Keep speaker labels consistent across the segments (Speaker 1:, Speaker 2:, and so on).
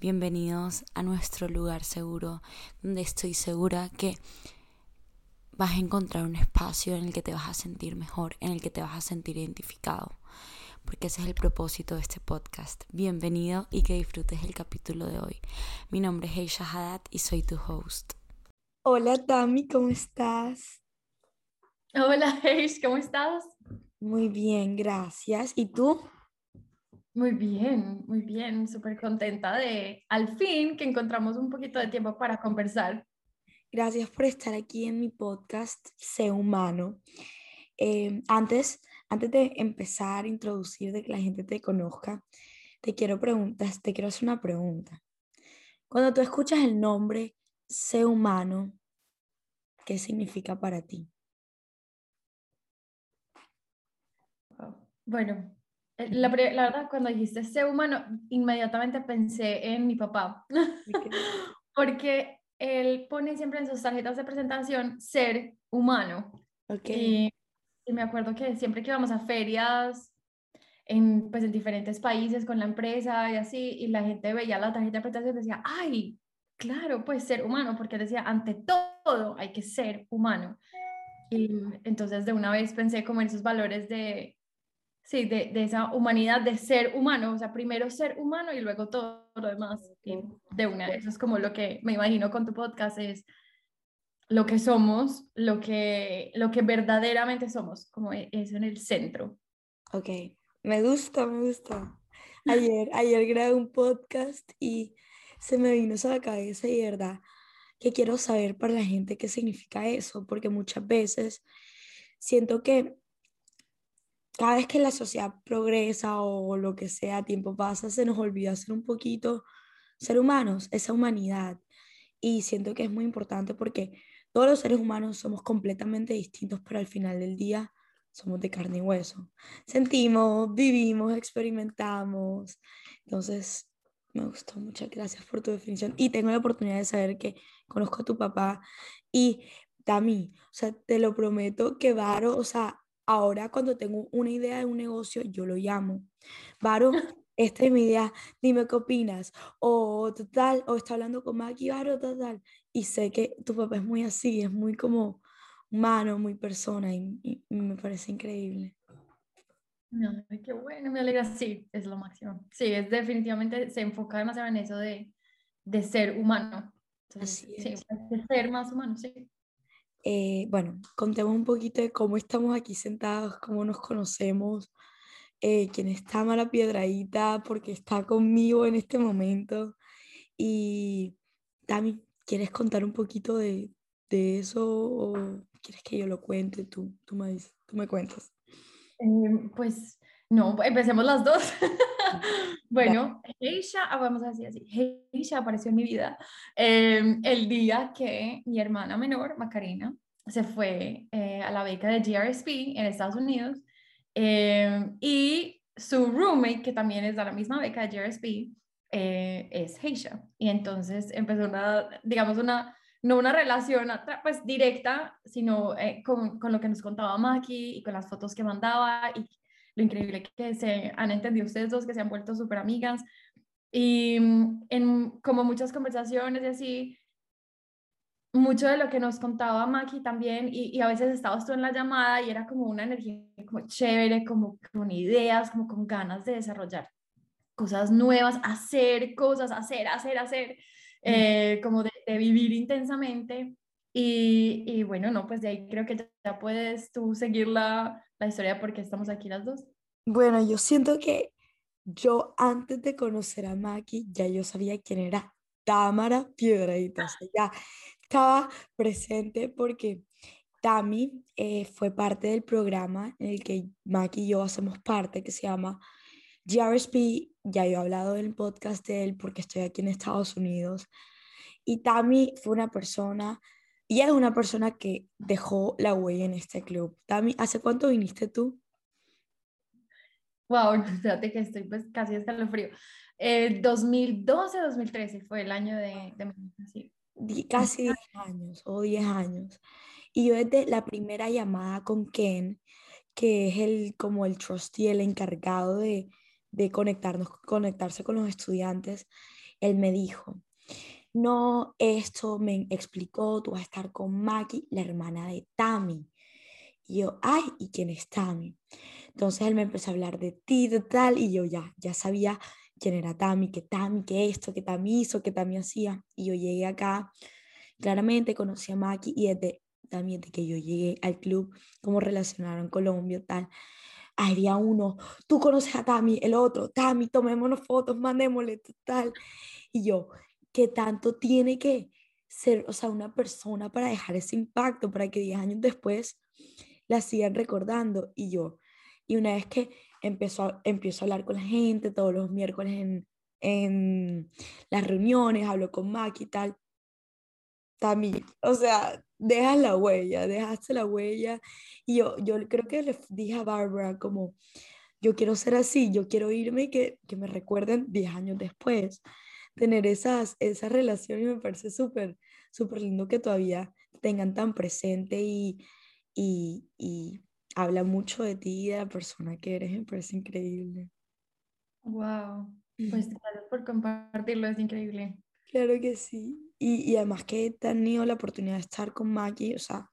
Speaker 1: Bienvenidos a nuestro lugar seguro, donde estoy segura que vas a encontrar un espacio en el que te vas a sentir mejor, en el que te vas a sentir identificado, porque ese es el propósito de este podcast. Bienvenido y que disfrutes el capítulo de hoy. Mi nombre es Heisha Haddad y soy tu host.
Speaker 2: Hola Tami, ¿cómo estás?
Speaker 3: Hola Heish, ¿cómo estás?
Speaker 2: Muy bien, gracias. ¿Y tú?
Speaker 3: Muy bien, muy bien, súper contenta de al fin que encontramos un poquito de tiempo para conversar.
Speaker 2: Gracias por estar aquí en mi podcast Sé Humano. Eh, antes, antes de empezar a introducir, de que la gente te conozca, te quiero preguntar, te quiero hacer una pregunta. Cuando tú escuchas el nombre Sé Humano, ¿qué significa para ti?
Speaker 3: Bueno, eh, la, verdad, cuando dijiste ser humano, inmediatamente pensé en mi papá, porque él pone siempre en sus tarjetas de presentación ser humano.
Speaker 2: Okay.
Speaker 3: Y, me acuerdo que siempre que íbamos a ferias en, pues, en diferentes países con la empresa y así, y la gente veía la tarjeta de presentación y decía, ay, claro, pues ser humano, porque decía, ante todo hay que ser humano. Y entonces de una vez pensé como en esos valores de sí, de, de, esa humanidad, de ser humano, o sea, primero ser humano y luego todo lo demás. Y de una, eso es como lo que me imagino con tu podcast, es lo que somos, lo que, lo que verdaderamente somos, como e, eso en el centro.
Speaker 2: Ok, me gusta, me gusta. Ayer, ayer grabé un podcast y se me vino eso a la cabeza y verdad que quiero saber para la gente qué significa eso, porque muchas veces siento que cada vez que la sociedad progresa o lo que sea, tiempo pasa, se nos olvida ser un poquito ser humanos, esa humanidad. Y siento que es muy importante porque todos los seres humanos somos completamente distintos, pero al final del día somos de carne y hueso. Sentimos, vivimos, experimentamos. Entonces, me gustó, muchas gracias por tu definición. Y tengo la oportunidad de saber que conozco a tu papá y Tami, o sea, te lo prometo que Varo, o sea, Ahora cuando tengo una idea de un negocio, yo lo llamo. Varo, esta es mi idea, dime qué opinas. O total, o está hablando con Maki, Varo, total. Y sé que tu papá es muy así, es muy como humano, muy persona y, me parece increíble.
Speaker 3: No, qué bueno, me alegra, sí, es lo máximo. Sí, es definitivamente, se enfoca demasiado en eso de, de ser humano.
Speaker 2: así
Speaker 3: es. Sí, de ser más humano, sí.
Speaker 2: Eh, bueno, contemos un poquito de cómo estamos aquí sentados, cómo nos conocemos, eh, quién está mala piedradita, porque está conmigo en este momento. Y Tami, ¿quieres contar un poquito de, de eso o quieres que yo lo cuente? Tú, tú, me, tú me cuentas.
Speaker 3: Em, pues no, empecemos las dos. bueno, Heisha, ah, vamos a decir así, Heisha apareció en mi vida em, el día que mi hermana menor, Macarena, se fue eh, a la beca de GRSP en Estados Unidos em, y su roommate, que también es de la misma beca de GRSP, eh, es Heisha. Y entonces empezó una, digamos, una, no una relación pues directa, sino eh, con, con, lo que nos contaba Maki y con las fotos que mandaba y lo increíble que se han entendido ustedes dos, que se han vuelto súper amigas. Y mm, en como muchas conversaciones y así, mucho de lo que nos contaba Maki también, y, a veces estabas tú en la llamada y era como una energía como chévere, como con ideas, como con ganas de desarrollar cosas nuevas, hacer cosas, hacer, hacer, hacer, eh, como de, vivir intensamente. Y, y, bueno, no, pues de ahí creo que ya puedes tú seguir la, la historia de por qué estamos aquí las dos.
Speaker 2: Bueno, yo siento que yo antes de conocer a Maki, ya yo sabía quién era Tamara Piedradita. O sea, ya estaba presente porque Tami eh, fue parte del programa en el que Maki y yo hacemos parte, que se llama GRSP. Ya yo he hablado del podcast de él porque estoy aquí en Estados Unidos. Y Tami fue una persona, y es una persona que dejó la huella en este club. Tami, ¿hace cuánto viniste tú?
Speaker 3: Wow, fíjate que estoy pues casi escalofrío. El 2012, 2013 fue el año de,
Speaker 2: de Casi 10 años o 10 años. Y yo desde la primera llamada con Ken, que es el, como el trustee, el encargado de, de conectarnos, conectarse con los estudiantes, él me dijo, no, esto me explicó, tú vas a estar con Maki, la hermana de Tami. Y yo, ay, ¿y quién es Tami? Entonces él me empezó a hablar de ti, de tal, y yo ya, ya sabía quién era Tami, que Tami, que esto, que Tami hizo, que Tami hacía. Y yo llegué acá, claramente conocí a Maki y desde también de que yo llegué al club, cómo relacionaron Colombia, tal. Había uno, tú conoces a Tami, el otro, Tami, tomémonos fotos, mandémosle, tal. Y yo, ¿qué tanto tiene que ser, o sea, una persona para dejar ese impacto, para que 10 años después la sigan recordando? Y yo, y una vez que empezó, empiezo a hablar con la gente todos los miércoles en, en las reuniones, hablo con Maki y tal, Tami, o sea, dejas la huella, dejaste la huella. Y yo, yo creo que le dije a Barbara como, yo quiero ser así, yo quiero irme y que, que me recuerden 10 años después, tener esas, esa relación y me parece súper, súper lindo que todavía tengan tan presente y, y, y habla mucho de ti y de la persona que eres, me parece increíble.
Speaker 3: Wow, pues gracias por compartirlo, es increíble.
Speaker 2: Claro que sí. Y, y además que he tenido la oportunidad de estar con Maggie, o sea,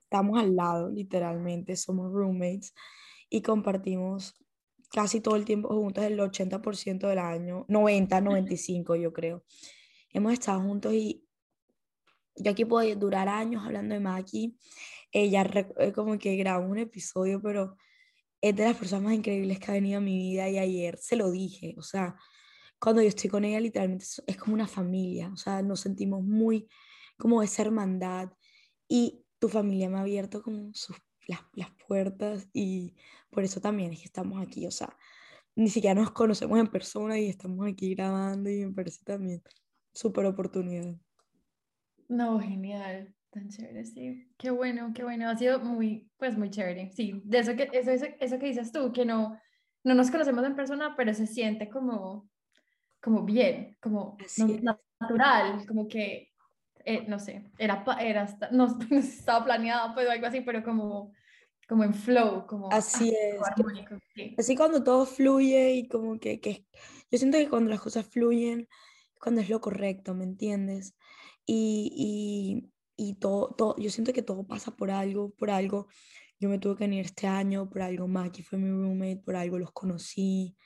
Speaker 2: estamos al lado, literalmente, somos roommates y compartimos casi todo el tiempo juntos, el 80% del año, 90, 95 yo creo. Hemos estado juntos y yo aquí puedo durar años hablando de Maki. Ella eh, como que grabó un episodio, pero es de las personas más increíbles que ha venido a mi vida y ayer se lo dije, o sea, cuando yo estoy con ella, literalmente es como una familia, o sea, nos sentimos muy como esa hermandad y tu familia me ha abierto como sus, las, las puertas y por eso también es que estamos aquí, o sea, ni siquiera nos conocemos en persona y estamos aquí grabando y me parece también súper oportunidad.
Speaker 3: No, genial, tan chévere, sí. Qué bueno, qué bueno, ha sido muy, pues muy chévere, sí, de eso que, eso, eso, eso que dices tú, que no, no nos conocemos en persona, pero se siente como como bien, como natural, como que, eh, no sé, era, era no, no, estaba planeado, pues algo así, pero como, como en flow, como...
Speaker 2: Así ah, es. Así cuando todo fluye y como que, que, yo siento que cuando las cosas fluyen, cuando es lo correcto, ¿me entiendes? Y, y, y todo, todo, yo siento que todo pasa por algo, por algo. Yo me tuve que venir este año, por algo Maki fue mi roommate, por algo los conocí.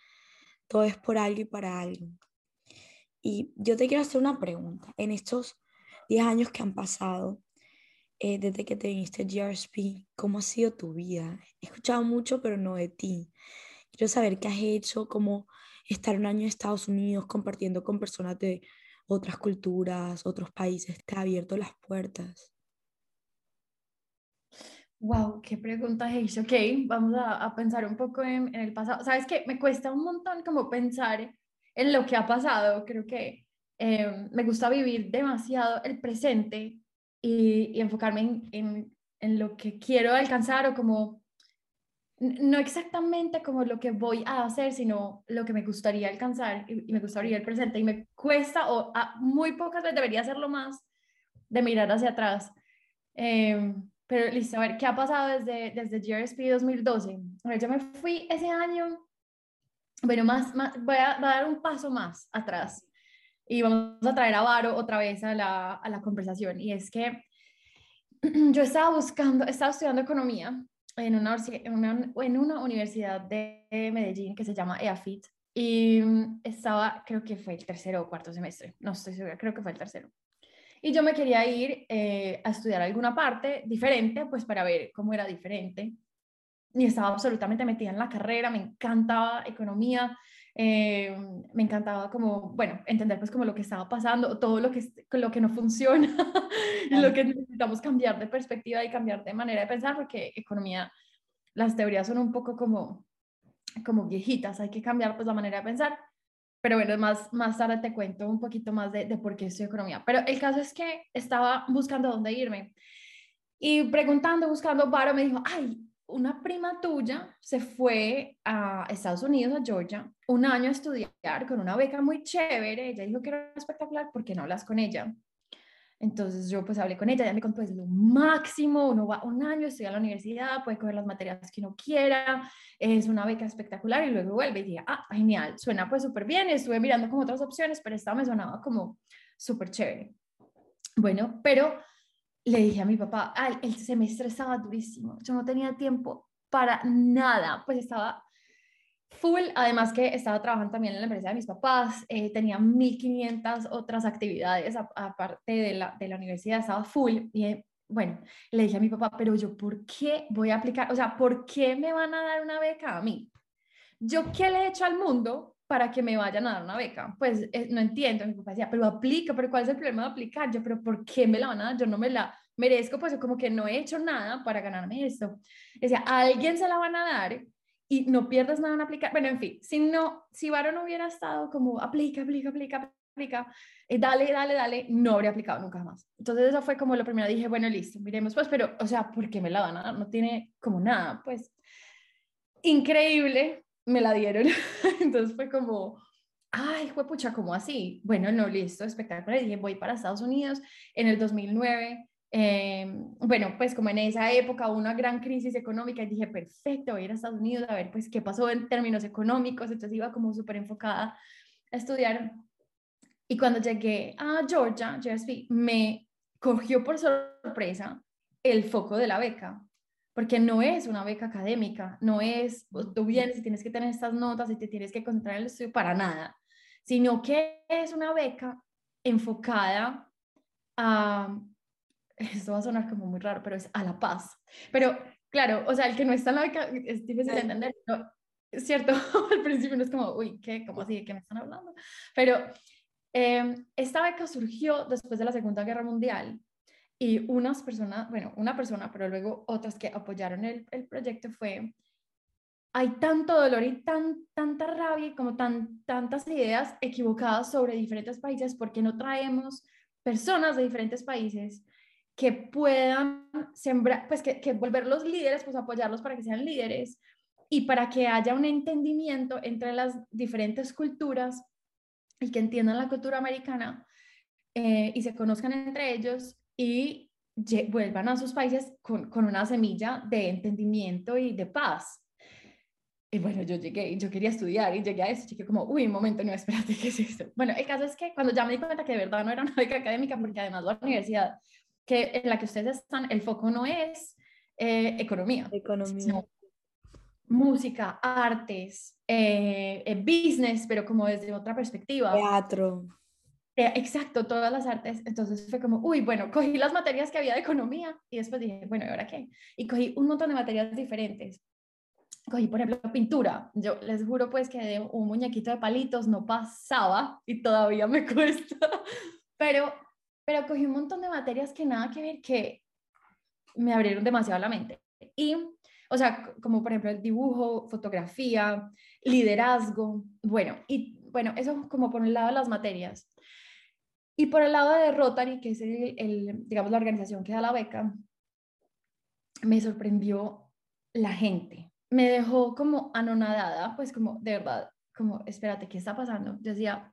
Speaker 2: Todo es por algo y para algo. Y yo te quiero hacer una pregunta. En estos 10 años que han pasado, eh, desde que te viniste a GRSP, ¿cómo ha sido tu vida? He escuchado mucho, pero no de ti. Quiero saber qué has hecho, cómo estar un año en Estados Unidos compartiendo con personas de otras culturas, otros países, te ha abierto las puertas.
Speaker 3: Wow, qué pregunta es. Ok, vamos a, a pensar un poco en, en, el pasado. Sabes que me cuesta un montón como pensar en lo que ha pasado. Creo que eh, me gusta vivir demasiado el presente y, enfocarme en, en, lo que quiero alcanzar o como, no exactamente como lo que voy a hacer, sino lo que me gustaría alcanzar y, me gustaría el presente. Y me cuesta, o muy pocas veces debería hacerlo más, de mirar hacia atrás. Eh, pero listo, a ver, ¿qué ha pasado desde, desde GRSP 2012? A ver, yo me fui ese año bueno, más, más voy, a, dar un paso más atrás y vamos a traer a Varo otra vez a la, a la conversación. Y es que yo estaba buscando, estaba estudiando economía en una, en una, en una universidad de Medellín que se llama EAFIT y estaba, creo que fue el tercero o cuarto semestre, no estoy segura, creo que fue el tercero. Y yo me quería ir eh, a estudiar alguna parte diferente, pues para ver cómo era diferente y estaba absolutamente metida en la carrera, me encantaba economía, eh, me encantaba como, bueno, entender pues como lo que estaba pasando, todo lo que, lo que no funciona y lo que necesitamos cambiar de perspectiva y cambiar de manera de pensar, porque economía, las teorías son un poco como, como viejitas, hay que cambiar pues la manera de pensar, pero bueno, más, más tarde te cuento un poquito más de, de por qué estudio economía. Pero el caso es que estaba buscando dónde irme y preguntando, buscando, Varo me dijo, ay, una prima tuya se fue a Estados Unidos, a Georgia, un año a estudiar con una beca muy chévere. Ella dijo que era espectacular, ¿por qué no hablas con ella? Entonces yo pues hablé con ella, ella me contó, es lo máximo, uno va un año, estudia a la universidad, puede coger las materias que uno quiera, es una beca espectacular y luego vuelve y dije, ah, genial, suena pues súper bien, estuve mirando como otras opciones, pero esta me sonaba como súper chévere. Bueno, pero le dije a mi papá, el semestre estaba durísimo, yo no tenía tiempo para nada, pues estaba full, además que estaba trabajando también en la empresa de mis papás, eh, tenía 1500 otras actividades aparte de la, de la universidad, estaba full y bueno, le dije a mi papá, pero yo, ¿por qué voy a aplicar? O sea, ¿por qué me van a dar una beca a mí? ¿Yo qué le he hecho al mundo para que me vayan a dar una beca? Pues eh, no entiendo. Mi papá decía, pero aplica, pero ¿cuál es el problema de aplicar? Yo, pero ¿por qué me la van a dar? Yo no me la merezco, pues como que no he hecho nada para ganarme esto. Decía, alguien se la van a dar y no pierdas nada en aplicar. Bueno, en fin, si no, si Varo hubiera estado como aplica, aplica, aplica, aplica, eh, dale, dale, dale, no habría aplicado nunca más. Entonces eso fue como lo primero, dije, bueno, listo, miremos pues, pero, o sea, ¿por qué me la van a dar? No tiene como nada, pues, increíble, me la dieron. Entonces fue como, ay, pucha, ¿cómo así? Bueno, no, listo, espectacular. Dije, voy para Estados Unidos en el 2009. Em, bueno, pues como en esa época hubo una gran crisis económica y dije, perfecto, voy a ir a Estados Unidos a ver pues qué pasó en términos económicos, entonces iba como súper enfocada a estudiar. Y cuando llegué a Georgia, JSP, me cogió por sorpresa el foco de la beca porque no es una beca académica, no es, tú vienes y tienes que tener estas notas y te tienes que concentrar en el estudio para nada, sino que es una beca enfocada a, esto va a sonar como muy raro, pero es a la paz. Pero claro, o sea, el que no está en la beca es difícil de entender, es cierto, al principio no es como, uy, ¿qué? ¿Cómo así? ¿De qué me están hablando? Pero eh, esta beca surgió después de la Segunda Guerra Mundial y unas personas, bueno, una persona, pero luego otras que apoyaron el, el proyecto fue, hay tanto dolor y tan, tanta rabia y como tan, tantas ideas equivocadas sobre diferentes países, porque no traemos personas de diferentes países que puedan sembrar, pues que, que volverlos líderes, pues apoyarlos para que sean líderes y para que haya un entendimiento entre las diferentes culturas y que entiendan la cultura americana eh, y se conozcan entre ellos y vuelvan a sus países con, con, una semilla de entendimiento y de paz. Y bueno, yo llegué, yo quería estudiar y llegué a eso, llegué como, uy, un momento, no, espérate, ¿qué es esto? Bueno, el caso es que cuando ya me di cuenta que de verdad no era una beca académica, porque además la universidad que, en la que ustedes están, el foco no es eh, economía,
Speaker 2: economía.
Speaker 3: música, artes, eh, eh, business, pero como desde otra perspectiva.
Speaker 2: Teatro.
Speaker 3: Eh, exacto, todas las artes. Entonces fue como, uy, bueno, cogí las materias que había de economía y después dije, bueno, ¿y ahora qué? Y cogí un montón de materias diferentes. Cogí, por ejemplo, pintura. Yo les juro pues que de un muñequito de palitos no pasaba y todavía me cuesta. Pero, pero cogí un montón de materias que nada que ver, que me abrieron demasiado la mente. Y, o sea, como por ejemplo el dibujo, fotografía, liderazgo, bueno, y bueno, eso como por un lado las materias. Y por el lado de Rotary, que es el, digamos, la organización que da la beca, me sorprendió la gente. Me dejó como anonadada, pues como de verdad, como, espérate, ¿qué está pasando? Yo decía,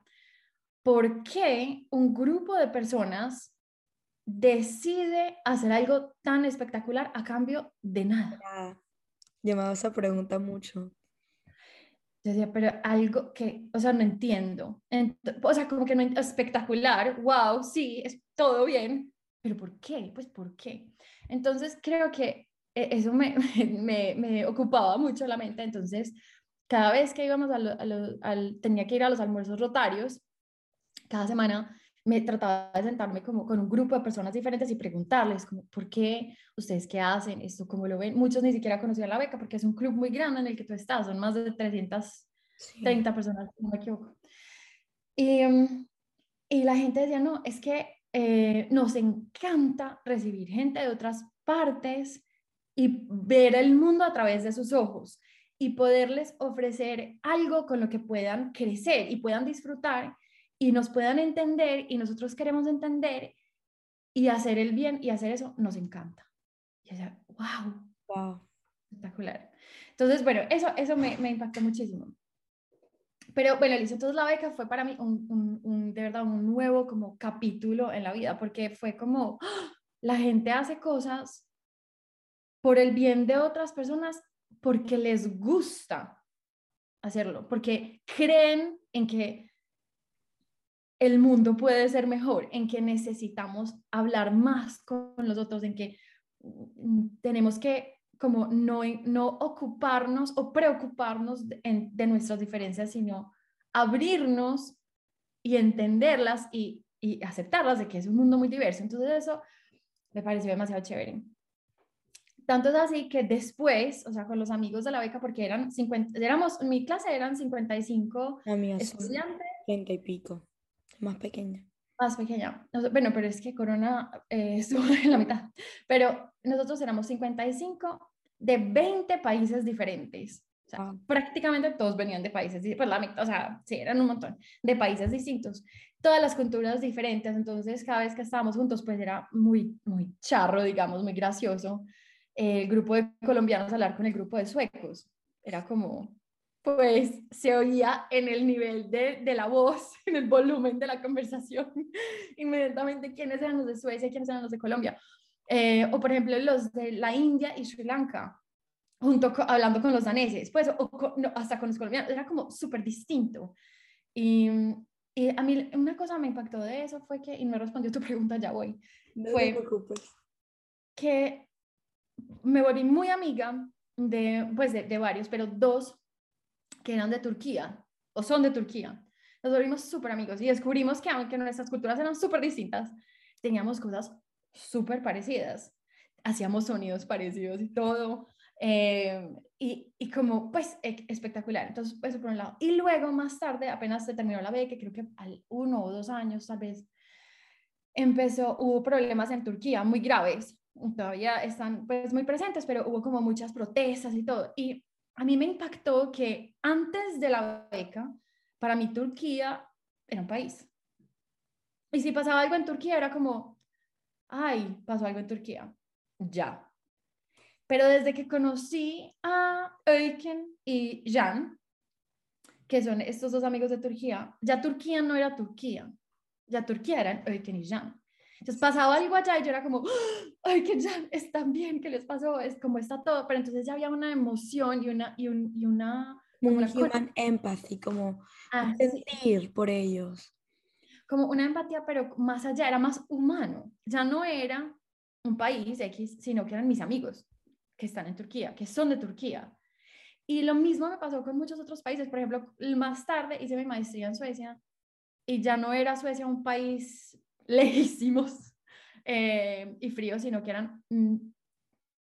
Speaker 3: ¿por qué un grupo de personas decide hacer algo tan espectacular a cambio de nada?
Speaker 2: Me esa pregunta mucho.
Speaker 3: Yo decía, pero algo que, o sea, no entiendo. o sea, como que no espectacular, wow, sí, es todo bien, pero ¿por qué? Pues ¿por qué? Entonces creo que e, eso me, me, me ocupaba mucho la mente. Entonces, cada vez que íbamos a al, tenía que ir a los almuerzos rotarios, cada semana me trataba de sentarme como con un grupo de personas diferentes y preguntarles como, ¿por qué? ¿Ustedes qué hacen? ¿Esto cómo lo ven? Muchos ni siquiera conocían la beca porque es un club muy grande en el que tú estás, son más de 330 personas, no me equivoco. Y, y, la gente decía, no, es que eh, nos encanta recibir gente de otras partes y ver el mundo a través de sus ojos. y poderles ofrecer algo con lo que puedan crecer y puedan disfrutar y nos puedan entender y nosotros queremos entender y hacer el bien y hacer eso nos encanta. Y allá, wow.
Speaker 2: Wow.
Speaker 3: Espectacular. Entonces, bueno, eso, eso me, me impactó muchísimo. Pero bueno, Liz, entonces la beca fue para mí un, un, un, de verdad un nuevo como capítulo en la vida, porque fue como, ¡ah! la gente hace cosas por el bien de otras personas porque les gusta hacerlo, porque creen en que el mundo puede ser mejor, en que necesitamos hablar más con los otros, en que mm, tenemos que como no, no ocuparnos o preocuparnos de, de nuestras diferencias, sino abrirnos y entenderlas y, y, aceptarlas de que es un mundo muy diverso. Entonces eso me pareció demasiado chévere. Tanto es así que después, o sea, con los amigos de la beca, porque eran 50, éramos, en mi clase eran 55 estudiantes.
Speaker 2: 30 y pico, más pequeña.
Speaker 3: Más pequeña. Bueno, pero es que Corona eh, estuvo en la mitad. Pero nosotros éramos 55 de 20 países diferentes. O sea, ah. prácticamente todos venían de países, pues la mitad, o sea, sí, eran un montón de países distintos. Todas las culturas diferentes. Entonces, cada vez que estábamos juntos, pues era muy, muy charro, digamos, muy gracioso. el grupo de colombianos hablar con el grupo de suecos. Era como, pues se oía en el nivel de, de, la voz, en el volumen de la conversación, inmediatamente quiénes eran los de Suecia, quiénes eran los de Colombia. Eh, o por ejemplo los de la India y Sri Lanka, junto hablando con los daneses, pues o no, hasta con los colombianos, era como súper distinto. Y, y, a mí una cosa me impactó de eso fue que, y no respondió tu pregunta, ya voy,
Speaker 2: no
Speaker 3: fue que me volví muy amiga de, pues de, de varios, pero dos que eran de Turquía o son de Turquía. Nos volvimos súper amigos y descubrimos que aunque nuestras culturas eran súper distintas, teníamos cosas súper parecidas. Hacíamos sonidos parecidos y todo. Eh, y, y, como, pues, espectacular. Entonces, eso por un lado. Y luego, más tarde, apenas se terminó la beca, creo que al uno o dos años, tal vez, empezó, hubo problemas en Turquía muy graves. Todavía están, pues, muy presentes, pero hubo como muchas protestas y todo. Y a mí me impactó que antes de la beca, para mí Turquía era un país. Y si pasaba algo en Turquía, era como, ay, pasó algo en Turquía, ya. Pero desde que conocí a Öykün y Jan, que son estos dos amigos de Turquía, ya Turquía no era Turquía, ya Turquía eran Öykün y Jan. Entonces pasaba algo allá y yo era como, ay, que ya están bien, ¿qué les pasó? Es como está todo, pero entonces ya había una emoción y una, y, un, y una...
Speaker 2: Como una human empathy, como ah, sentir sí. por ellos.
Speaker 3: Como una empatía, pero más allá, era más humano. Ya no era un país X, sino que eran mis amigos que están en Turquía, que son de Turquía. Y lo mismo me pasó con muchos otros países. Por ejemplo, más tarde hice mi maestría en Suecia y ya no era Suecia un país lejísimos eh, y fríos, sino que eran mm,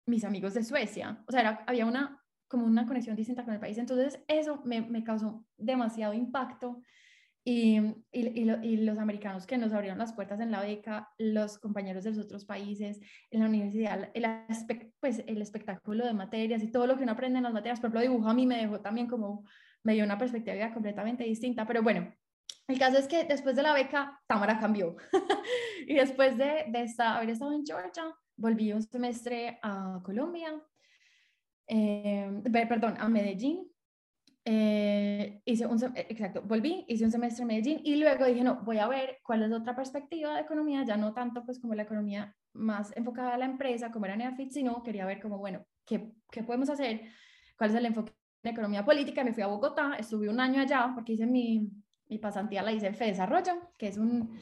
Speaker 3: mis amigos de Suecia. O sea, había una, como una conexión distinta con el país. Entonces, eso me, me causó demasiado impacto. Y, y, y, lo, y, los americanos que nos abrieron las puertas en la beca, los compañeros de los otros países, en la universidad, el, pues, el espectáculo de materias y todo lo que uno aprende en las materias, por ejemplo, dibujo a mí me dejó también como, me dio una perspectiva completamente distinta, pero bueno, el caso es que después de la beca, Tamara cambió. y después de, de estar, haber estado en Georgia, volví un semestre a Colombia, eh, perdón, a Medellín. Eh, hice un, exacto, volví, hice un semestre en Medellín y luego dije, no, voy a ver cuál es otra perspectiva de economía, ya no tanto pues como la economía más enfocada a la empresa, como era Neafit, sino quería ver como, bueno, ¿qué, qué podemos hacer? ¿Cuál es el enfoque en economía política? Me fui a Bogotá, estuve un año allá porque hice mi, mi pasantía la hice en Desarrollo, que es un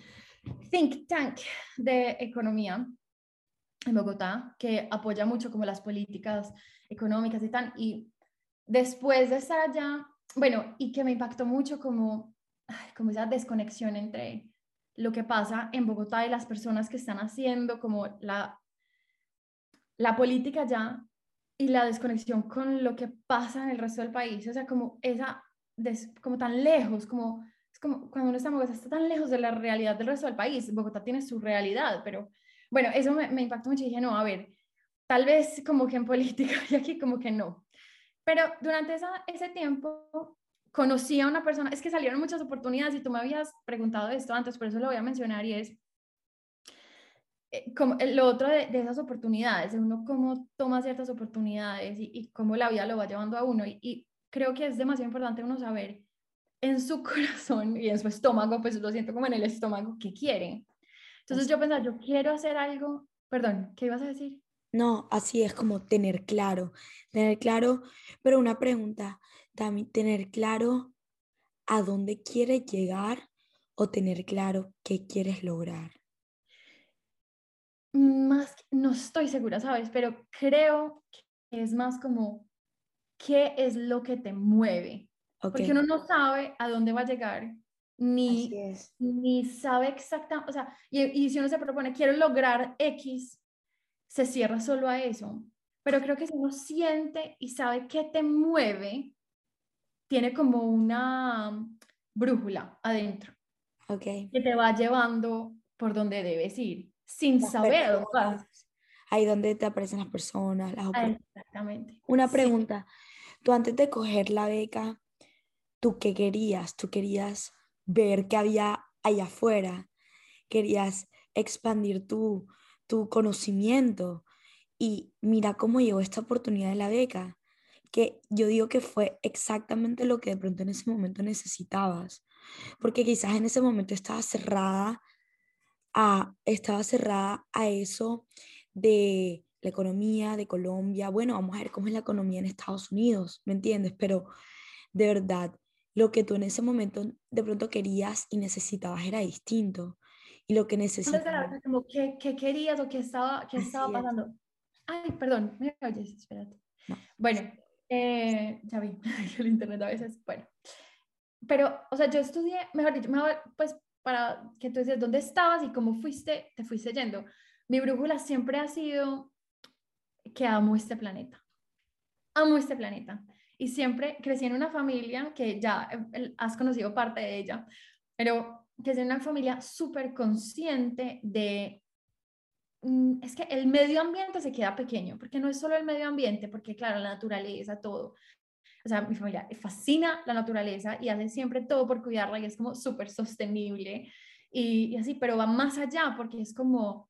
Speaker 3: think tank de economía en Bogotá, que apoya mucho como las políticas económicas y tal. Y después de estar allá, bueno, y que me impactó mucho como, como esa desconexión entre lo que pasa en Bogotá y las personas que están haciendo como la, la política allá y la desconexión con lo que pasa en el resto del país. O sea, como esa, como tan lejos, como es como cuando uno está en Bogotá, está tan lejos de la realidad del resto del país. Bogotá tiene su realidad, pero bueno, eso me, me impactó mucho y dije, no, a ver, tal vez como que en política y aquí como que no. Pero durante esa, ese tiempo conocí a una persona, es que salieron muchas oportunidades y tú me habías preguntado esto antes, por eso lo voy a mencionar y es eh, como, lo otro de, de, esas oportunidades, uno cómo toma ciertas oportunidades y, y, cómo la vida lo va llevando a uno. Y, y, creo que es demasiado importante uno saber en su corazón y en su estómago, pues lo siento como en el estómago, qué quiere. Entonces yo pensaba, yo quiero hacer algo, perdón, ¿qué ibas a decir?
Speaker 2: No, así es como tener claro, tener claro, pero una pregunta, también tener claro a dónde quieres llegar o tener claro qué quieres lograr.
Speaker 3: Más, no estoy segura, ¿sabes? Pero creo que es más como, ¿qué es lo que te mueve? Okay. Porque uno no sabe a dónde va a llegar, ni, ni sabe exactamente, o sea, y, y si uno se propone, quiero lograr X, se cierra solo a eso. Pero creo que si uno siente y sabe qué te mueve, tiene como una brújula adentro.
Speaker 2: Okay.
Speaker 3: Que te va llevando por donde debes ir, sin las saber dónde vas.
Speaker 2: Ahí donde te aparecen las personas, las
Speaker 3: Exactamente.
Speaker 2: Una pregunta. Sí. Tú antes de coger la beca, ¿tú qué querías? ¿Tú querías ver qué había allá afuera? ¿Querías expandir tu, tu conocimiento. Y mira cómo llegó esta oportunidad de la beca, que yo digo que fue exactamente lo que de pronto en ese momento necesitabas, porque quizás en ese momento estaba cerrada a, estaba cerrada a eso de la economía de Colombia. Bueno, vamos a ver cómo es la economía en Estados Unidos, ¿me entiendes? Pero de verdad, lo que tú en ese momento de pronto querías y necesitabas era distinto y lo que necesitas.
Speaker 3: Como, ¿qué, ¿qué, querías o qué estaba, qué estaba pasando? Ay, perdón, me oyes, espérate.
Speaker 2: No.
Speaker 3: Bueno, eh, ya vi, el internet a veces, bueno. Pero, o sea, yo estudié, mejor dicho, mejor, pues para que tú dices dónde estabas y cómo fuiste, te fuiste yendo. Mi brújula siempre ha sido que amo este planeta. Amo este planeta. Y siempre crecí en una familia que ya eh, has conocido parte de ella, pero que es una familia súper consciente de, mm, es que el medio ambiente se queda pequeño, porque no es solo el medio ambiente, porque claro, la naturaleza, todo. O sea, mi familia fascina la naturaleza y hace siempre todo por cuidarla y es como súper sostenible y, y así, pero va más allá porque es como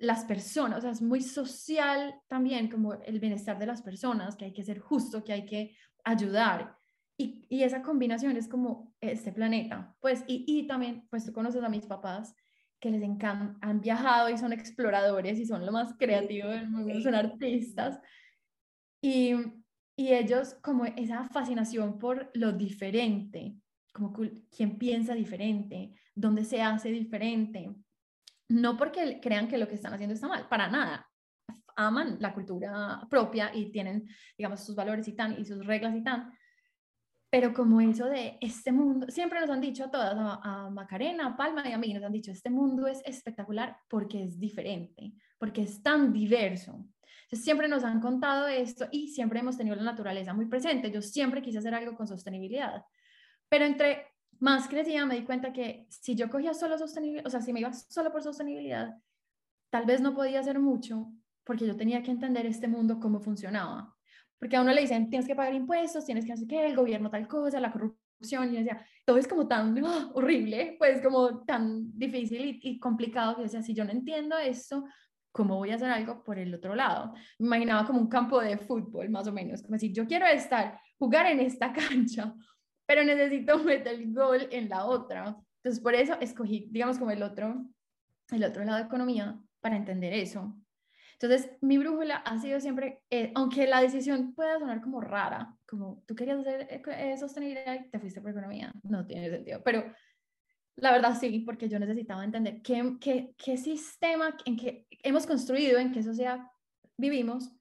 Speaker 3: las personas, o sea, es muy social también como el bienestar de las personas, que hay que ser justo, que hay que ayudar. Y, y, esa combinación es como este planeta. Pues, y, y, también, pues tú conoces a mis papás que les encantan, han viajado y son exploradores y son lo más creativos del mundo, son artistas. Y, y ellos como esa fascinación por lo diferente, como quien piensa diferente, dónde se hace diferente. No porque crean que lo que están haciendo está mal, para nada. Aman la cultura propia y tienen, digamos, sus valores y tan, y sus reglas y tan, pero como eso de este mundo, siempre nos han dicho a todas, a, Macarena, a Palma y a mí, nos han dicho, este mundo es espectacular porque es diferente, porque es tan diverso. Siempre nos han contado esto y siempre hemos tenido la naturaleza muy presente. Yo siempre quise hacer algo con sostenibilidad, pero entre más crecía me di cuenta que si yo cogía solo sostenibilidad, o sea, si me iba solo por sostenibilidad, tal vez no podía hacer mucho porque yo tenía que entender este mundo cómo funcionaba porque a uno le dicen, tienes que pagar impuestos, tienes que hacer qué, el gobierno tal cosa, la corrupción, y decía, todo es como tan ¡ah! horrible, pues como tan difícil y, y complicado, que decía, si yo no entiendo esto, ¿cómo voy a hacer algo por el otro lado? Me imaginaba como un campo de fútbol, más o menos, como si yo quiero estar, jugar en esta cancha, pero necesito meter el gol en la otra. Entonces, por eso escogí, digamos, como el otro, el otro lado de economía, para entender eso. Entonces, mi brújula ha sido siempre, eh, aunque la decisión pueda sonar como rara, como tú querías hacer eh, sostenibilidad y te fuiste por economía, no tiene sentido, pero la verdad sí, porque yo necesitaba entender qué, qué, qué sistema en que hemos construido, en qué sociedad vivimos,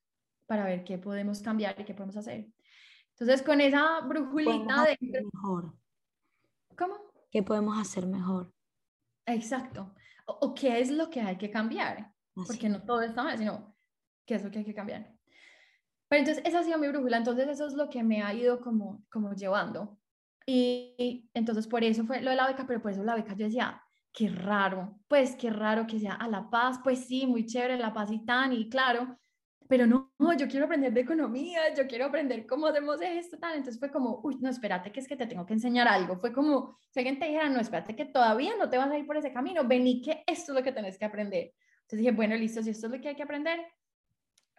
Speaker 3: para ver qué podemos cambiar y qué podemos hacer. Entonces, con esa brújulita de...
Speaker 2: Mejor.
Speaker 3: ¿Cómo?
Speaker 2: ¿Qué podemos hacer mejor?
Speaker 3: Exacto. O, o, qué es lo que hay que cambiar porque no todo está mal, sino que es lo que hay que cambiar. Pero entonces esa ha sido mi brújula, entonces eso es lo que me ha ido como, como llevando. Y, entonces por eso fue lo de la beca, pero por eso la beca yo decía, qué raro, pues qué raro que sea a La Paz, pues sí, muy chévere La Paz y tan, y claro, pero no, yo quiero aprender de economía, yo quiero aprender cómo hacemos esto, tal. Entonces fue como, uy, no, espérate, que es que te tengo que enseñar algo. Fue como, si alguien te dijera, no, espérate, que todavía no te vas a ir por ese camino, vení que esto es lo que tenés que aprender. Entonces dije, bueno, listo, si esto es lo que hay que aprender,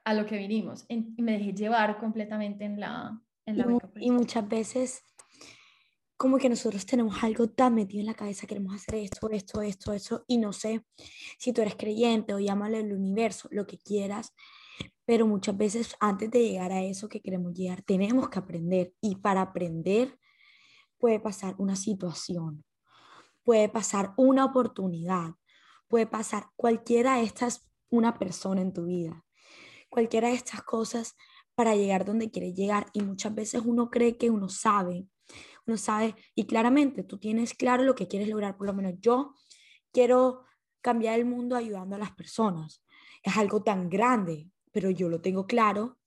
Speaker 3: a lo que vinimos. Y me dejé llevar completamente en la, en la
Speaker 2: y, y muchas veces como que nosotros tenemos algo tan metido en la cabeza, queremos hacer esto, esto, esto, esto, y no sé si tú eres creyente o llámale el universo, lo que quieras, pero muchas veces antes de llegar a eso que queremos llegar, tenemos que aprender, y para aprender puede pasar una situación, puede pasar una oportunidad, puede pasar cualquiera de estas, una persona en tu vida, cualquiera de estas cosas para llegar donde quieres llegar, y muchas veces uno cree que uno sabe, uno sabe, y claramente tú tienes claro lo que quieres lograr, por lo menos yo quiero cambiar el mundo ayudando a las personas. Es algo tan grande, pero yo lo tengo claro.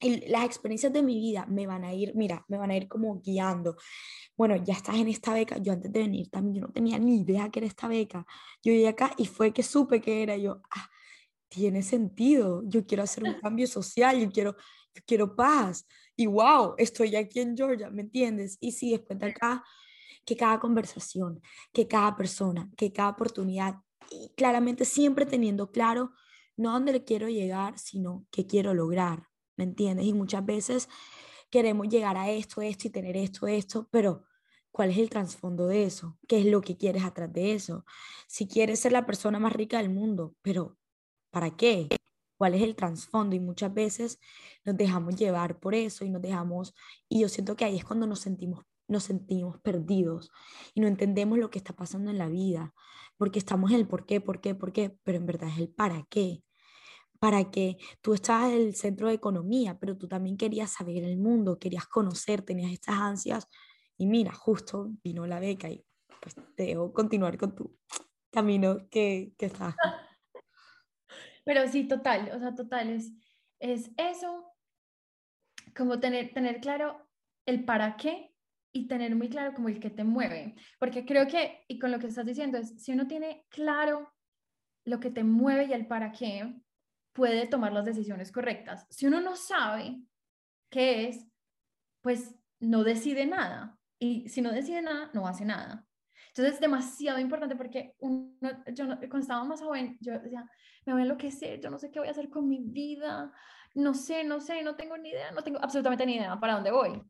Speaker 2: Y las experiencias de mi vida me van a ir, mira, me van a ir como guiando. Bueno, ya estás en esta beca. Yo antes de venir también, yo no tenía ni idea que era esta beca. Yo llegué acá y fue que supe que era. Yo, ah, tiene sentido. Yo quiero hacer un cambio social, yo quiero, yo quiero paz y wow, estoy aquí en Georgia, ¿me entiendes? Y sí, después de acá, que cada conversación, que cada persona, que cada oportunidad, claramente siempre teniendo claro no a dónde le quiero llegar, sino qué quiero lograr, ¿me entiendes? Y muchas veces queremos llegar a esto, esto y tener esto, esto, pero ¿cuál es el trasfondo de eso? ¿Qué es lo que quieres atrás de eso? Si quieres ser la persona más rica del mundo, pero ¿para qué? cuál es el trasfondo y muchas veces nos dejamos llevar por eso y nos dejamos, y yo siento que ahí es cuando nos sentimos nos sentimos perdidos y no entendemos lo que está pasando en la vida, porque estamos en el por qué, por qué, por qué, pero en verdad es el para qué. Para que tú estabas en el centro de economía, pero tú también querías saber el mundo, querías conocer, tenías estas ansias y mira, justo vino la beca y pues te dejo continuar con tu camino que, que estás.
Speaker 3: Pero sí, total, o sea, total, es, es eso, como tener, tener claro el para qué y tener muy claro como el que te mueve. Porque creo que, y con lo que estás diciendo, es si uno tiene claro lo que te mueve y el para qué, puede tomar las decisiones correctas. Si uno no sabe qué es, pues no decide nada. Y si no decide nada, no hace nada. Entonces es demasiado importante porque uno, yo cuando estaba más joven, yo decía, me voy a enloquecer, yo no sé qué voy a hacer con mi vida, no sé, no sé, no tengo ni idea, no tengo absolutamente ni idea para dónde voy.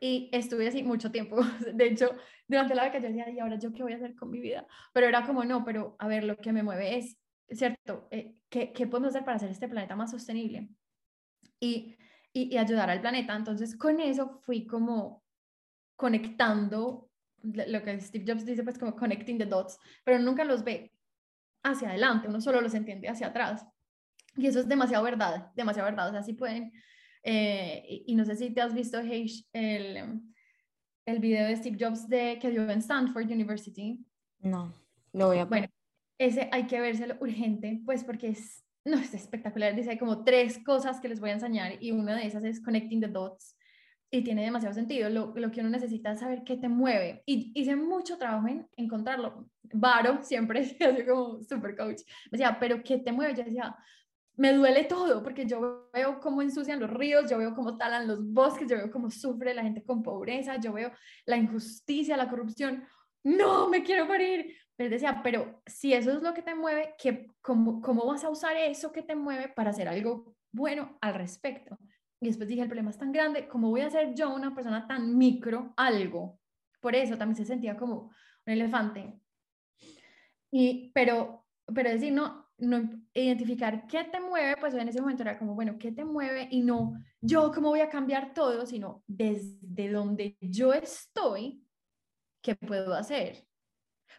Speaker 3: Y estuve así mucho tiempo. De hecho, durante la beca yo decía, ¿y ahora yo qué voy a hacer con mi vida? Pero era como, no, pero a ver, lo que me mueve es, ¿cierto? Eh, ¿qué, ¿qué, podemos hacer para hacer este planeta más sostenible? Y, y, y ayudar al planeta. Entonces, con eso fui como conectando lo que Steve Jobs dice, pues como connecting the dots, pero nunca los ve hacia adelante, uno solo los entiende hacia atrás. Y eso es demasiado verdad, demasiado verdad. O sea, sí pueden, eh, y, no sé si te has visto, Heish, el, el video de Steve Jobs de, que dio en Stanford University.
Speaker 2: No, lo voy a
Speaker 3: Bueno, ese hay que vérselo urgente, pues porque es, no, es espectacular. Dice, hay como tres cosas que les voy a enseñar y una de esas es connecting the dots y tiene demasiado sentido. Lo, lo, que uno necesita es saber qué te mueve. Y hice mucho trabajo en encontrarlo. Varo siempre, así como super coach, me decía, pero ¿qué te mueve? Yo decía, me duele todo, porque yo veo cómo ensucian los ríos, yo veo cómo talan los bosques, yo veo cómo sufre la gente con pobreza, yo veo la injusticia, la corrupción. No, me quiero morir. Pero decía, pero si eso es lo que te mueve, ¿qué, cómo, ¿cómo vas a usar eso que te mueve para hacer algo bueno al respecto? Y después dije, el problema es tan grande, ¿cómo voy a ser yo una persona tan micro algo? Por eso también se sentía como un elefante. Y, pero, pero decir, no, no identificar qué te mueve, pues en ese momento era como, bueno, ¿qué te mueve? Y no yo cómo voy a cambiar todo, sino desde donde yo estoy, ¿qué puedo hacer?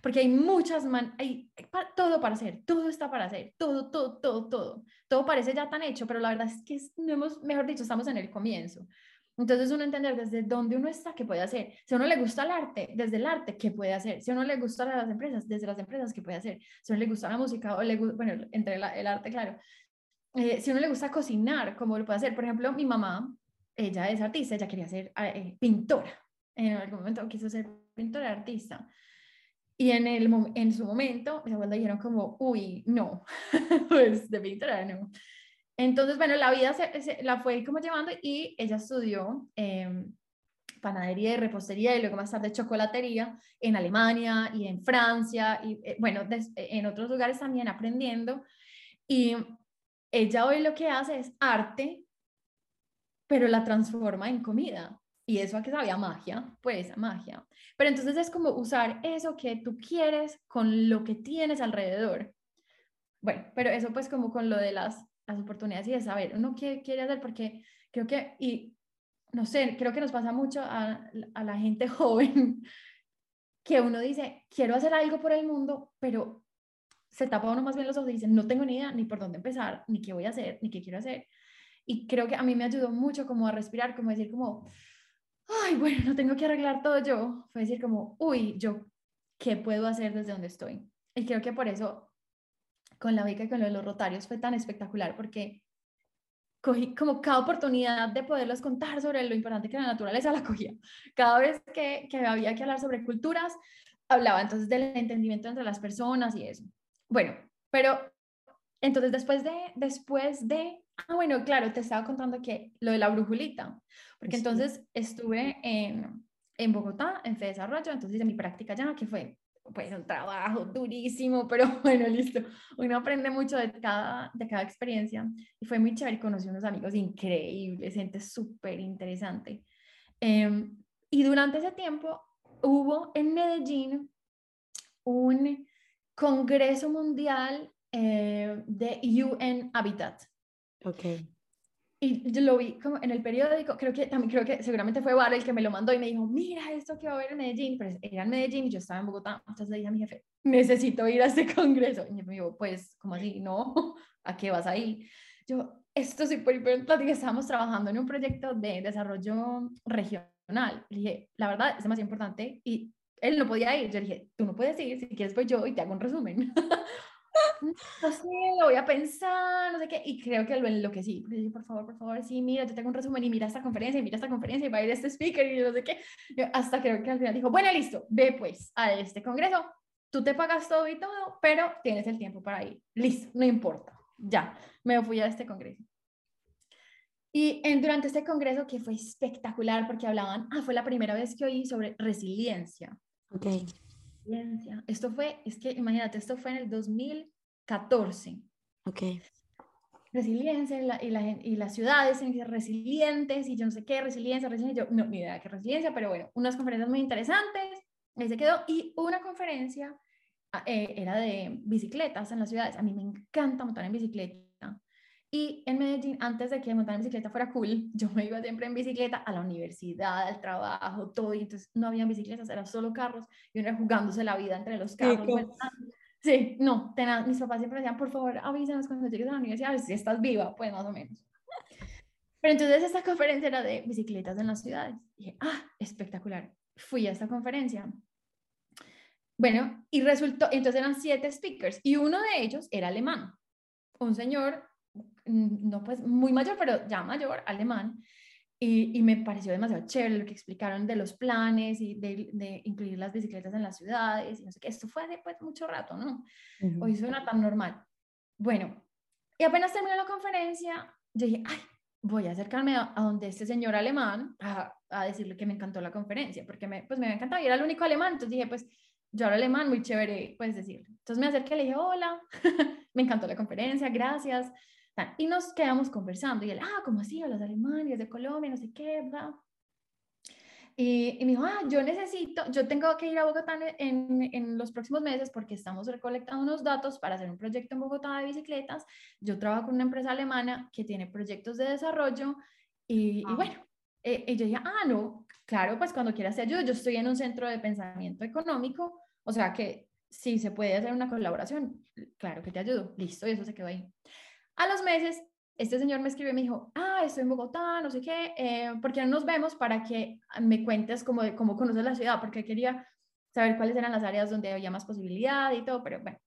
Speaker 3: Porque hay muchas, man hay todo para hacer, todo está para hacer, todo, todo, todo, todo. Todo parece ya tan hecho, pero la verdad es que no hemos, mejor dicho, estamos en el comienzo. Entonces uno entender desde dónde uno está, qué puede hacer. Si a uno le gusta el arte, desde el arte, ¿qué puede hacer? Si a uno le gusta las empresas, desde las empresas, ¿qué puede hacer? Si a uno le gusta la música, o le bueno, entre el arte, claro. Eh, si a uno le gusta cocinar, ¿cómo lo puede hacer? Por ejemplo, mi mamá, ella es artista, ella quería ser eh, pintora. En algún momento quiso ser pintora, artista. Y en, el, en su momento, mis abuelos dijeron como, uy, no, pues de pintura no. Entonces, bueno, la vida se, la fue como llevando y ella estudió eh, panadería y repostería y luego más tarde chocolatería en Alemania y en Francia y eh, bueno, en otros lugares también aprendiendo. Y ella hoy lo que hace es arte, pero la transforma en comida. Y eso a que sabía magia, pues magia. Pero entonces es como usar eso que tú quieres con lo que tienes alrededor. Bueno, pero eso pues como con lo de las, las oportunidades y de saber uno qué quiere hacer, porque creo que, y no sé, creo que nos pasa mucho a, a la gente joven, que uno dice, quiero hacer algo por el mundo, pero se tapa uno más bien los ojos y dice, no tengo ni idea ni por dónde empezar, ni qué voy a hacer, ni qué quiero hacer. Y creo que a mí me ayudó mucho como a respirar, como decir como, ay, bueno, no tengo que arreglar todo yo. Fue decir como, uy, yo, ¿qué puedo hacer desde donde estoy? Y creo que por eso con la beca y con lo de los rotarios fue tan espectacular, porque cogí como cada oportunidad de poderlos contar sobre lo importante que la naturaleza la cogía. Cada vez que, que había que hablar sobre culturas, hablaba entonces del entendimiento entre las personas y eso. Bueno, pero entonces después de, después de, ah, bueno, claro, te estaba contando que lo de la brujulita, porque entonces estuve en, en Bogotá, en Fe Desarrollo, entonces hice mi práctica ya, que fue pues un trabajo durísimo, pero bueno, listo. Uno aprende mucho de cada, de cada experiencia y fue muy chévere, conocí unos amigos increíbles, gente súper interesante. Em, y durante ese tiempo hubo en Medellín un Congreso Mundial eh, de UN Habitat.
Speaker 2: Ok.
Speaker 3: Y yo lo vi como en el periódico, creo que también creo que seguramente fue Bar el que me lo mandó y me dijo, mira esto que va a haber en Medellín, pero era en Medellín y yo estaba en Bogotá, entonces le dije a mi jefe, necesito ir a este congreso. Y me dijo, pues, ¿cómo así? No, ¿a qué vas ahí? Yo, esto es súper importante, estábamos trabajando en un proyecto de desarrollo regional. Le dije, la verdad es demasiado importante y él no podía ir. Yo le dije, tú no puedes ir, si quieres voy yo y te hago un resumen. no sé, lo voy a pensar, no sé qué, y creo que lo enloquecí. Le dije, por favor, por favor, sí, mira, yo tengo un resumen y mira esta conferencia, y mira esta conferencia, y va a ir este speaker, y no sé qué. hasta creo que al final dijo, bueno, listo, ve pues a este congreso, tú te pagas todo y todo, pero tienes el tiempo para ir. Listo, no importa, ya, me fui a este congreso. Y en, durante este congreso, que fue espectacular, porque hablaban, ah, fue la primera vez que oí sobre resiliencia.
Speaker 2: Ok.
Speaker 3: Resiliencia. Esto fue, es que imagínate, esto fue en el 2000 14.
Speaker 2: Ok.
Speaker 3: Resiliencia y, la, y, la, y las ciudades resilientes y yo no sé qué, resiliencia, resiliencia, yo no, ni idea qué resiliencia, pero bueno, unas conferencias muy interesantes, ahí se quedó, y una conferencia ah, eh, era de bicicletas en las ciudades, a mí me encanta montar en bicicleta, y en Medellín, antes de que montar en bicicleta fuera cool, yo me iba siempre en bicicleta a la universidad, al trabajo, todo, y entonces no había bicicletas, eran solo carros, y uno jugándose la vida entre los carros, Sí, no, mis papás siempre decían, por favor, avísanos cuando llegues a la universidad, si estás viva, pues más o menos. Pero entonces esta conferencia era de bicicletas en las ciudades. Y dije, ah, espectacular. Fui a esta conferencia. Bueno, y resultó, entonces eran siete speakers y uno de ellos era alemán. Un señor, no pues muy mayor, pero ya mayor, alemán, y, me pareció demasiado chévere lo que explicaron de los planes y de, de, incluir las bicicletas en las ciudades y no sé qué. Esto fue hace pues, mucho rato, ¿no? Hoy suena tan normal. Bueno, y apenas terminó la conferencia, yo dije, ay, voy a acercarme a, donde este señor alemán a, a, decirle que me encantó la conferencia, porque me, pues me había encantado y era el único alemán. Entonces dije, pues yo hablo alemán, muy chévere, puedes decir. Entonces me acerqué y le dije, hola, me encantó la conferencia, gracias. Y nos quedamos conversando y él, ah, ¿cómo así? Hablas alemán, de Colombia, no sé qué, ¿verdad? Y, y, me dijo, ah, yo necesito, yo tengo que ir a Bogotá en, en, los próximos meses porque estamos recolectando unos datos para hacer un proyecto en Bogotá de bicicletas. Yo trabajo con una empresa alemana que tiene proyectos de desarrollo y, y ah. bueno, eh, y yo dije, ah, no, claro, pues cuando quieras te ayudo. Yo estoy en un centro de pensamiento económico, o sea que si se puede hacer una colaboración, claro que te ayudo. Listo, y eso se quedó ahí. A los meses, este señor me escribió y me dijo, ah, estoy en Bogotá, no sé qué, eh, ¿por qué no nos vemos para que me cuentes cómo, cómo conoces la ciudad? Porque quería saber cuáles eran las áreas donde había más posibilidad y todo, pero bueno.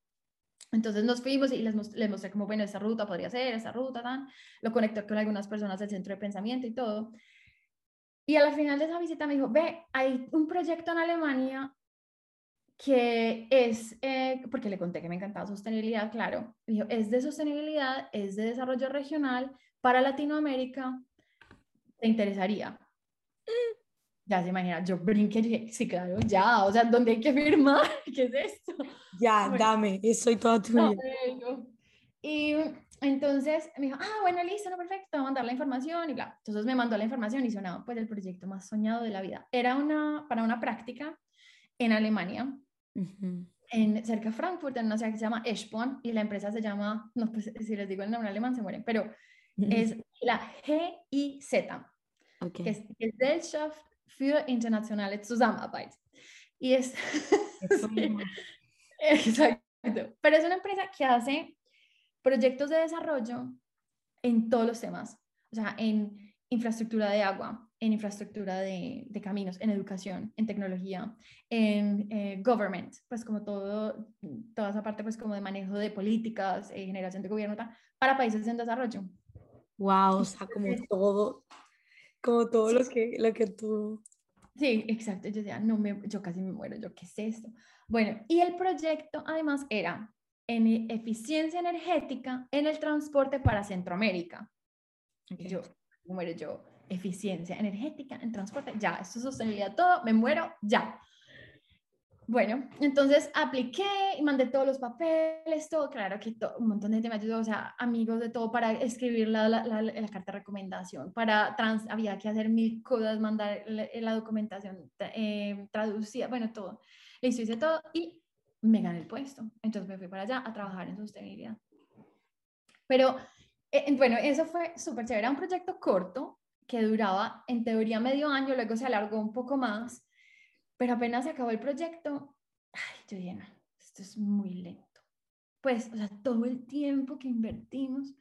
Speaker 3: Entonces nos fuimos y les, mostré como, bueno, esta ruta podría ser, esta ruta, tan. Lo conecté con algunas personas del centro de pensamiento y todo. Y a la final de esa visita me dijo, ve, hay un proyecto en Alemania que es, eh, porque le conté que me encantaba sostenibilidad, claro, dijo, es de sostenibilidad, es de desarrollo regional para Latinoamérica, ¿te interesaría? Ya se imagina, yo brinqué y dije, sí, claro, ya, o sea, ¿dónde hay que firmar? ¿Qué es esto?
Speaker 2: Ya, dame, soy toda tuya.
Speaker 3: y entonces me dijo, ah, bueno, listo, no, perfecto, voy a mandar la información y bla. Entonces me mandó la información y sonaba, pues, el proyecto más soñado de la vida. Era una, para una práctica en Alemania, en, cerca de Frankfurt, en una ciudad que se llama Eschborn, y la empresa se llama, no, pues si les digo el nombre alemán se mueren, pero es la GIZ, okay. que es Gesellschaft für internationale Zusammenarbeit. Y es... exacto. Pero es una empresa que hace proyectos de desarrollo en todos los temas, o sea, en infraestructura de agua, en infraestructura de, de caminos, en educación, en tecnología, en eh, government, pues como todo, toda esa parte pues como de manejo de políticas, eh, generación de gobierno, para países en desarrollo.
Speaker 2: Wow, o sea, como todo, como todo lo que, lo que tú...
Speaker 3: Sí, exacto, yo decía, no me, yo casi me muero, yo qué es esto. Bueno, y el proyecto además era en eficiencia energética en el transporte para Centroamérica. Yo, me muero yo, eficiencia energética en transporte, ya, esto es sostenibilidad, todo, me muero, ya. Bueno, entonces apliqué y mandé todos los papeles, todo, claro que un montón de gente me ayudó, o sea, amigos de todo para escribir la, la, la, carta de recomendación, para trans, había que hacer mil cosas, mandar la, documentación eh, traducida, bueno, todo. Listo, hice todo y me gané el puesto. Entonces me fui para allá a trabajar en sostenibilidad. Pero, eh, bueno, eso fue súper chévere. Era un proyecto corto que duraba en teoría medio año, luego se alargó un poco más pero apenas se acabó el proyecto, ay, yo dije, no, esto es muy lento. Pues, o sea, todo el tiempo que invertimos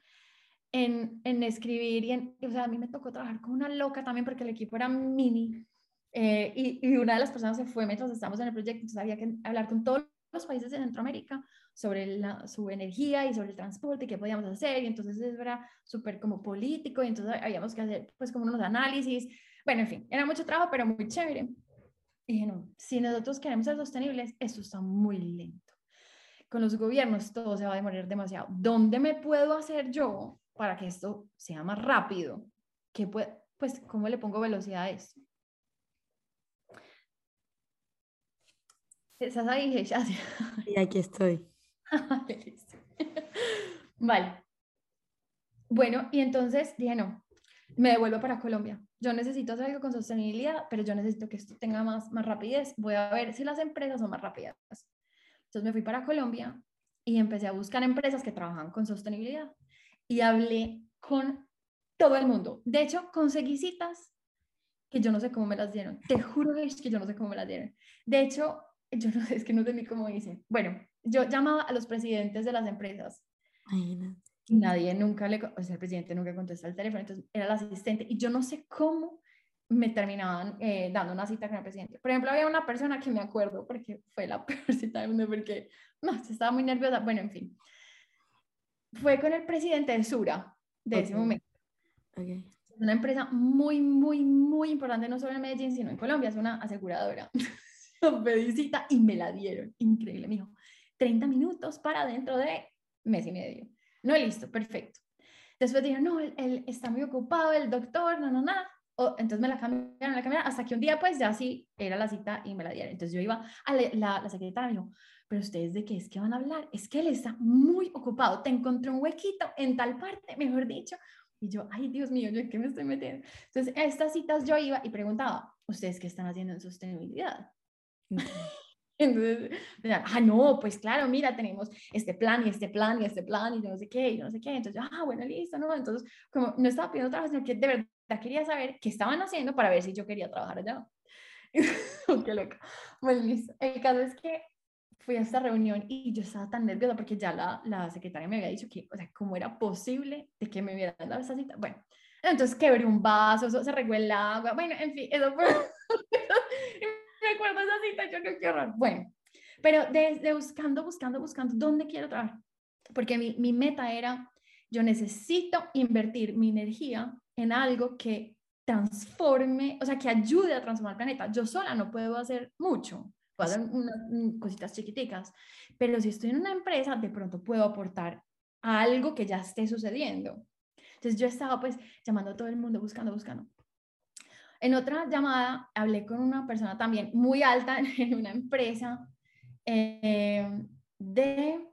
Speaker 3: en, en escribir y en, o sea, a mí me tocó trabajar con una loca también porque el equipo era mini eh, y, y, una de las personas se fue mientras estábamos en el proyecto, entonces había que hablar con todos los países de Centroamérica sobre la, su energía y sobre el transporte y qué podíamos hacer y entonces era súper como político y entonces habíamos que hacer pues como unos análisis, bueno, en fin, era mucho trabajo pero muy chévere. Y dije, no, si nosotros queremos ser sostenibles, esto está muy lento. Con los gobiernos todo se va a demorar demasiado. ¿Dónde me puedo hacer yo para que esto sea más rápido? ¿Qué puede, pues, ¿cómo le pongo velocidad a esto? ¿Estás ahí, ya.
Speaker 2: Y aquí estoy.
Speaker 3: vale. Bueno, y entonces dije, no, me devuelvo para Colombia. Yo necesito hacer algo con sostenibilidad, pero yo necesito que esto tenga más, más rapidez. Voy a ver si las empresas son más rápidas. Entonces me fui para Colombia y empecé a buscar empresas que trabajan con sostenibilidad. Y hablé con todo el mundo. De hecho, conseguí citas que yo no sé cómo me las dieron. Te juro que yo no sé cómo me las dieron. De hecho, yo no sé, es que no sé ni cómo hice. Bueno, yo llamaba a los presidentes de las empresas. Y nadie nunca le, o sea, el presidente nunca contesta el teléfono, entonces era el asistente y yo no sé cómo me terminaban eh, dando una cita con el presidente. Por ejemplo, había una persona que me acuerdo porque fue la peor cita del mundo porque no, estaba muy nerviosa. Bueno, en fin. Fue con el presidente de Sura de ese momento. Okay. Es una empresa muy, muy, muy importante, no solo en Medellín, sino en Colombia. Es una aseguradora. me cita y me la dieron. Increíble. Me dijo, 30 minutos para dentro de mes y medio. No, listo, perfecto. Después dijeron, no, él, está muy ocupado, el doctor, no, no, nada. entonces me la cambiaron, la cambiaron, hasta que un día pues ya sí era la cita y me la dieron. Entonces yo iba a la, la, secretaria me dijo, pero ustedes de qué es que van a hablar? Es que él está muy ocupado, te encontré un huequito en tal parte, mejor dicho. Y yo, ay Dios mío, ¿yo qué me estoy metiendo? Entonces estas citas yo iba y preguntaba, ¿ustedes qué están haciendo en sostenibilidad? Entonces, ah, no, pues claro, mira, tenemos este plan y este plan y este plan y no sé qué y no sé qué. Entonces, ah, bueno, listo, ¿no? Entonces, como no estaba pidiendo trabajo, sino que de verdad quería saber qué estaban haciendo para ver si yo quería trabajar allá. qué loca. Bueno, listo. El caso es que fui a esta reunión y yo estaba tan nerviosa porque ya la, la secretaria me había dicho que, o sea, cómo era posible de que me hubieran dado esa cita. Bueno, entonces quebré un vaso, se regó el agua, bueno, en fin, eso fue yo que horror. Bueno, pero desde buscando, buscando, buscando, ¿dónde quiero trabajar? Porque mi, mi meta era, yo necesito invertir mi energía en algo que transforme, o sea, que ayude a transformar el planeta. Yo sola no puedo hacer mucho, puedo hacer unas mm, cositas chiquiticas, pero si estoy en una empresa, de pronto puedo aportar a algo que ya esté sucediendo. Entonces yo estaba pues llamando a todo el mundo, buscando, buscando. En otra llamada hablé con una persona también muy alta en una empresa eh, de,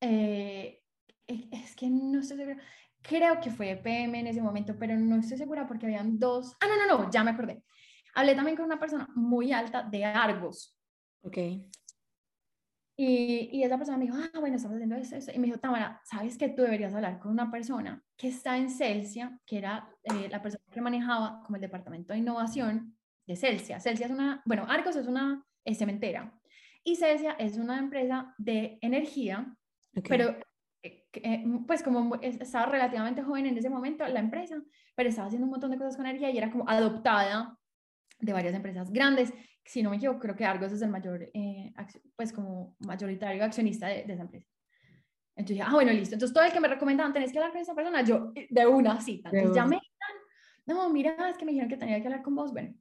Speaker 3: eh, es que no estoy segura, creo que fue PM en ese momento, pero no estoy segura porque habían dos, ah, no, no, no, ya me acordé. Hablé también con una persona muy alta de Argos.
Speaker 2: Ok.
Speaker 3: Y, y, esa persona me dijo, ah, bueno, estamos haciendo eso, eso. Y me dijo, Tamara, ¿sabes que tú deberías hablar con una persona que está en Celsia, que era eh, la persona que manejaba como el departamento de innovación de Celsia? Celsia es una, bueno, Argos es una cementera y Celsia es una empresa de energía, pero eh, eh, pues como estaba relativamente joven en ese momento la empresa, pero estaba haciendo un montón de cosas con energía y era como adoptada de varias empresas grandes. Si no me equivoco, creo que Argos es el mayor, eh, pues como mayoritario accionista de, esa empresa. Entonces dije, ah, bueno, listo. Entonces todo el que me recomendaban, tenés que hablar con esa persona, yo de una cita. Entonces llamé, no, mira, es que me dijeron que tenía que hablar con vos. Bueno,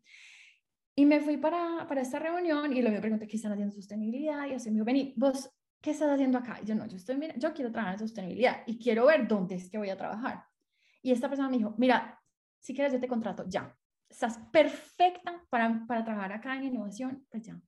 Speaker 3: y me fui para, para esta reunión y lo me pregunté, ¿qué están haciendo sostenibilidad? Y así me dijo, vení, vos, ¿qué estás haciendo acá? Y yo, no, yo estoy, mira, yo quiero trabajar en sostenibilidad y quiero ver dónde es que voy a trabajar. Y esta persona me dijo, mira, si quieres yo te contrato ya. Estás perfecta para, para trabajar acá en innovación, pues ya,